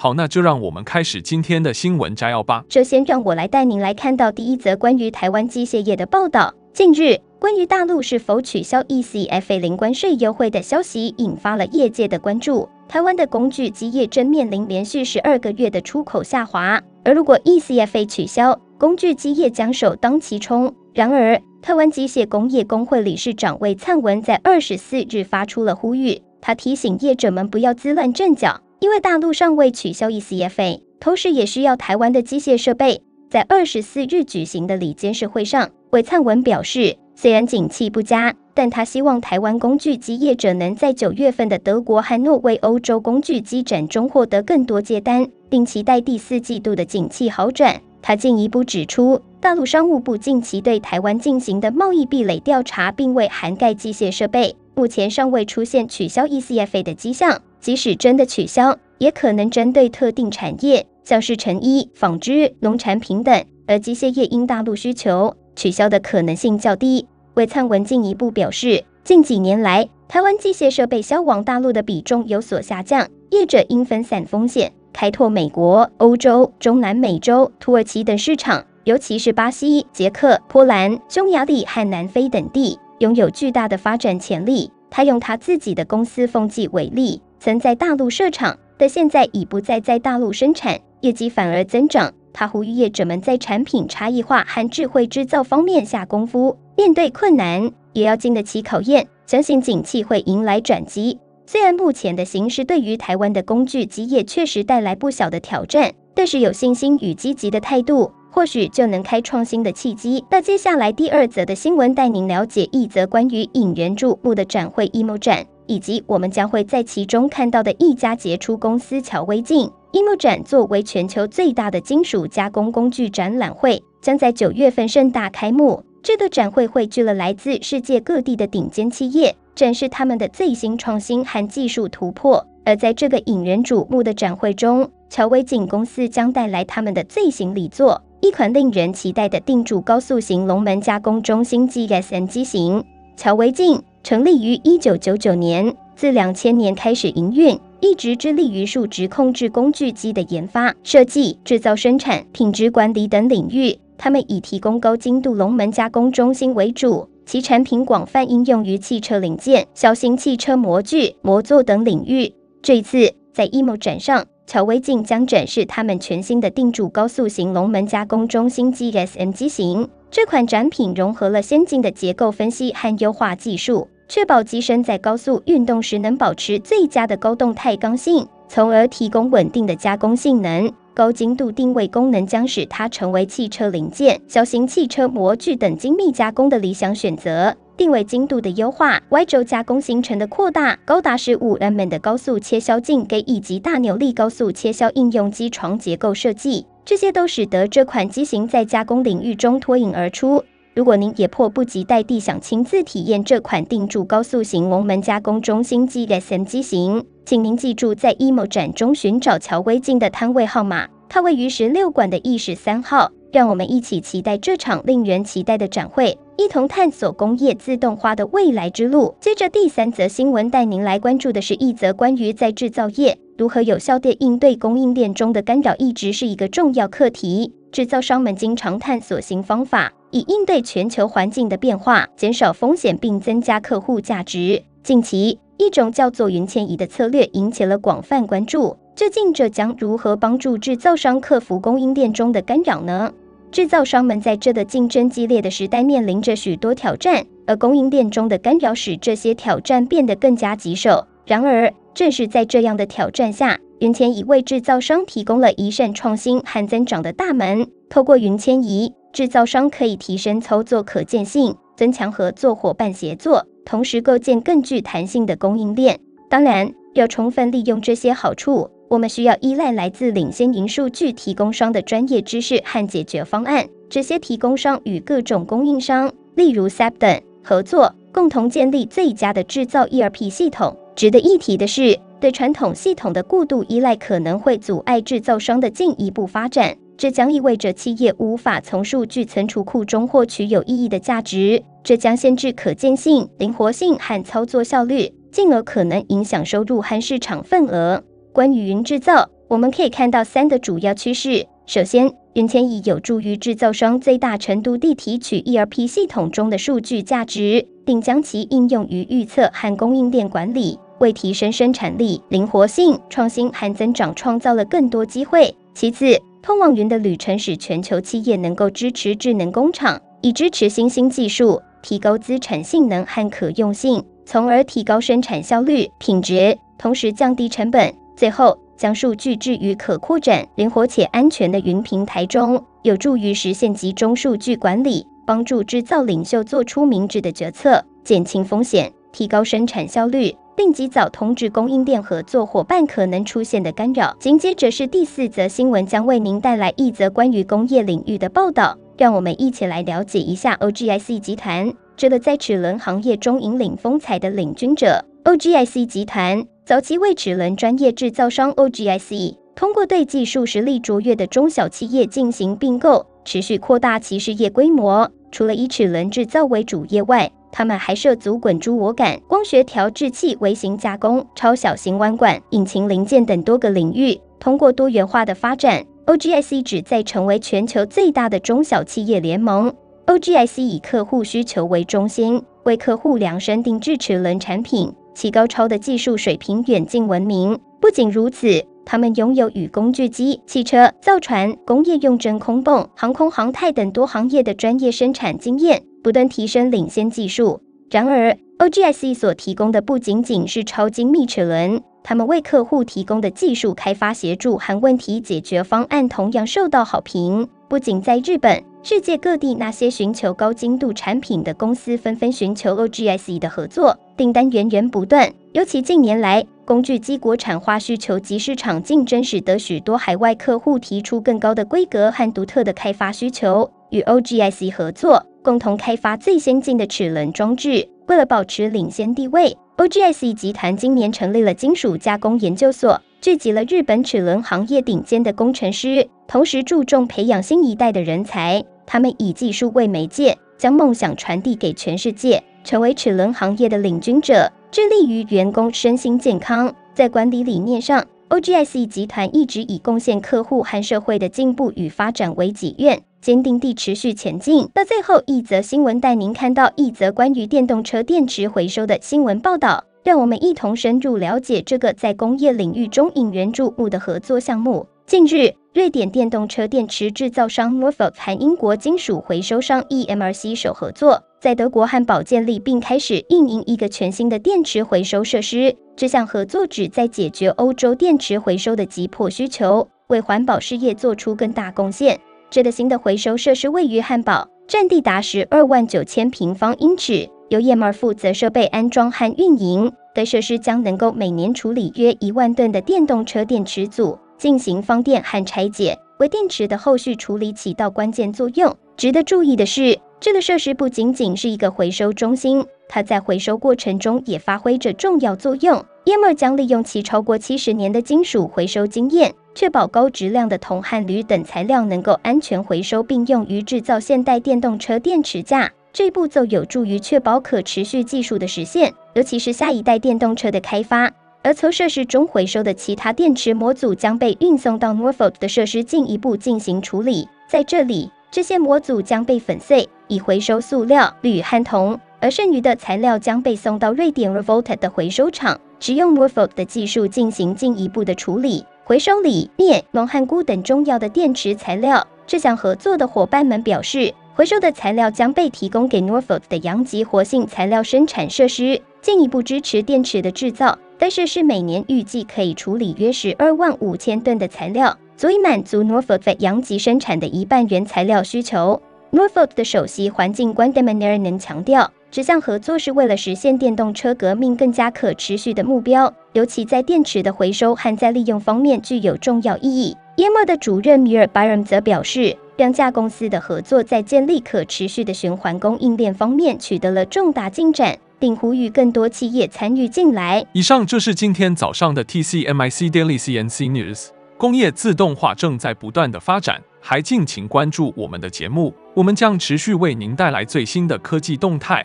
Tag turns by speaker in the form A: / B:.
A: 好，那就让我们开始今天的新闻摘要吧。
B: 首先，让我来带您来看到第一则关于台湾机械业的报道。近日，关于大陆是否取消 ECFA 零关税优惠的消息，引发了业界的关注。台湾的工具机业正面临连续十二个月的出口下滑，而如果 ECFA 取消，工具机业将首当其冲。然而，台湾机械工业工会理事长魏灿文在二十四日发出了呼吁，他提醒业者们不要自乱阵脚。因为大陆尚未取消 ECFA，同时也需要台湾的机械设备。在二十四日举行的里监事会上，魏灿文表示，虽然景气不佳，但他希望台湾工具机业者能在九月份的德国和诺威欧洲工具机展中获得更多接单，并期待第四季度的景气好转。他进一步指出，大陆商务部近期对台湾进行的贸易壁垒调查并未涵盖机械设备，目前尚未出现取消 ECFA 的迹象。即使真的取消，也可能针对特定产业，像是成衣、纺织、农产品等，而机械业因大陆需求取消的可能性较低。魏灿文进一步表示，近几年来，台湾机械设备销往大陆的比重有所下降，业者应分散风险，开拓美国、欧洲、中南美洲、土耳其等市场，尤其是巴西、捷克、波兰、匈牙利和南非等地，拥有巨大的发展潜力。他用他自己的公司凤记为例。曾在大陆设厂，但现在已不再在大陆生产，业绩反而增长。他呼吁业者们在产品差异化和智慧制造方面下功夫，面对困难也要经得起考验。相信景气会迎来转机。虽然目前的形势对于台湾的工具机业确实带来不小的挑战，但是有信心与积极的态度，或许就能开创新的契机。那接下来第二则的新闻，带您了解一则关于引人注目的展会 ——EMO 展。以及我们将会在其中看到的一家杰出公司乔威静。EMO 展作为全球最大的金属加工工具展览会，将在九月份盛大开幕。这个展会汇聚了来自世界各地的顶尖企业，展示他们的最新创新和技术突破。而在这个引人瞩目的展会中，乔威静公司将带来他们的最新力作——一款令人期待的定柱高速型龙门加工中心 GSM 机型。乔威静。成立于一九九九年，自两千年开始营运，一直致力于数值控制工具机的研发、设计、制造、生产、品质管理等领域。他们以提供高精度龙门加工中心为主，其产品广泛应用于汽车零件、小型汽车模具、模座等领域。这一次在 EMO 展上，乔威静将展示他们全新的定柱高速型龙门加工中心 GSM 机型。这款展品融合了先进的结构分析和优化技术。确保机身在高速运动时能保持最佳的高动态刚性，从而提供稳定的加工性能。高精度定位功能将使它成为汽车零件、小型汽车模具等精密加工的理想选择。定位精度的优化、Y 轴加工行程的扩大、高达十五 mm 的高速切削径给以及大扭力高速切削应用机床结构设计，这些都使得这款机型在加工领域中脱颖而出。如果您也迫不及待地想亲自体验这款定柱高速型龙门加工中心 GSM 机型，请您记住在 EMO 展中寻找乔威金的摊位号码，它位于十六馆的 E 十三号。让我们一起期待这场令人期待的展会，一同探索工业自动化的未来之路。接着第三则新闻带您来关注的是一则关于在制造业如何有效地应对供应链中的干扰，一直是一个重要课题。制造商们经常探索新方法。以应对全球环境的变化，减少风险并增加客户价值。近期，一种叫做云迁移的策略引起了广泛关注。究竟这将如何帮助制造商克服供应链中的干扰呢？制造商们在这个竞争激烈的时代面临着许多挑战，而供应链中的干扰使这些挑战变得更加棘手。然而，正是在这样的挑战下，云迁移为制造商提供了一扇创新和增长的大门。透过云迁移，制造商可以提升操作可见性，增强合作伙伴协作，同时构建更具弹性的供应链。当然，要充分利用这些好处，我们需要依赖来自领先云数据提供商的专业知识和解决方案。这些提供商与各种供应商，例如 SAP 等合作，共同建立最佳的制造 ERP 系统。值得一提的是，对传统系统的过度依赖可能会阻碍制造商的进一步发展。这将意味着企业无法从数据存储库中获取有意义的价值，这将限制可见性、灵活性和操作效率，进而可能影响收入和市场份额。关于云制造，我们可以看到三个主要趋势：首先，云迁移有助于制造商最大程度地提取 ERP 系统中的数据价值，并将其应用于预测和供应链管理，为提升生产力、灵活性、创新和增长创造了更多机会。其次，通往云的旅程使全球企业能够支持智能工厂，以支持新兴技术，提高资产性能和可用性，从而提高生产效率、品质，同时降低成本。最后，将数据置于可扩展、灵活且安全的云平台中，有助于实现集中数据管理，帮助制造领袖做出明智的决策，减轻风险，提高生产效率。并及早通知供应链合作伙伴可能出现的干扰。紧接着是第四则新闻，将为您带来一则关于工业领域的报道。让我们一起来了解一下 OGIC 集团，这个在齿轮行业中引领风采的领军者。OGIC 集团早期为齿轮专业制造商 OGIC，通过对技术实力卓越的中小企业进行并购，持续扩大其事业规模。除了以齿轮制造为主业外，他们还涉足滚珠螺杆、光学调制器、微型加工、超小型弯管、引擎零件等多个领域。通过多元化的发展，OGIC 旨在成为全球最大的中小企业联盟。OGIC 以客户需求为中心，为客户量身定制齿轮产品，其高超的技术水平远近闻名。不仅如此，他们拥有与工具机、汽车、造船、工业用真空泵、航空航太等多行业的专业生产经验。不断提升领先技术。然而，OGIC 所提供的不仅仅是超精密齿轮，他们为客户提供的技术开发协助和问题解决方案同样受到好评。不仅在日本，世界各地那些寻求高精度产品的公司纷纷寻求 OGIC 的合作，订单源源不断。尤其近年来，工具机国产化需求及市场竞争，使得许多海外客户提出更高的规格和独特的开发需求，与 OGIC 合作。共同开发最先进的齿轮装置。为了保持领先地位 O.G.S.E 集团今年成立了金属加工研究所，聚集了日本齿轮行业顶尖的工程师，同时注重培养新一代的人才。他们以技术为媒介，将梦想传递给全世界，成为齿轮行业的领军者，致力于员工身心健康。在管理理念上，O.G.S.E 集团一直以贡献客户和社会的进步与发展为己愿。坚定地持续前进。那最后一则新闻带您看到一则关于电动车电池回收的新闻报道，让我们一同深入了解这个在工业领域中引人注目的合作项目。近日，瑞典电动车电池制造商 Northvolt 和英国金属回收商 EMRC 手合作，在德国汉堡建立并开始运营一个全新的电池回收设施。这项合作旨在解决欧洲电池回收的急迫需求，为环保事业做出更大贡献。这个新的回收设施位于汉堡，占地达十二万九千平方英尺，由 EMR 负责设备安装和运营。该设施将能够每年处理约一万吨的电动车电池组，进行放电和拆解，为电池的后续处理起到关键作用。值得注意的是，这个设施不仅仅是一个回收中心，它在回收过程中也发挥着重要作用。EMR 将利用其超过七十年的金属回收经验。确保高质量的铜和铝等材料能够安全回收并用于制造现代电动车电池架。这一步骤有助于确保可持续技术的实现，尤其是下一代电动车的开发。而从设施中回收的其他电池模组将被运送到 Northvolt 的设施进一步进行处理。在这里，这些模组将被粉碎，以回收塑料、铝和铜，而剩余的材料将被送到瑞典 Revolta 的回收厂，只用 Northvolt 的技术进行进一步的处理。回收锂、镍、镁和鈷等重要的电池材料。这项合作的伙伴们表示，回收的材料将被提供给 Norfolk 的阳极活性材料生产设施，进一步支持电池的制造。该设施每年预计可以处理约十二万五千吨的材料，足以满足 Norfolk 在阳极生产的一半原材料需求。Norfolk 的首席环境官 Demneren 强调，这项合作是为了实现电动车革命更加可持续的目标，尤其在电池的回收和再利用方面具有重要意义。耶马的主任米尔巴尔则表示，两家公司的合作在建立可持续的循环供应链方面取得了重大进展，并呼吁更多企业参与进来。
A: 以上就是今天早上的 TCMIC Daily CNC News。工业自动化正在不断的发展，还敬请关注我们的节目，我们将持续为您带来最新的科技动态。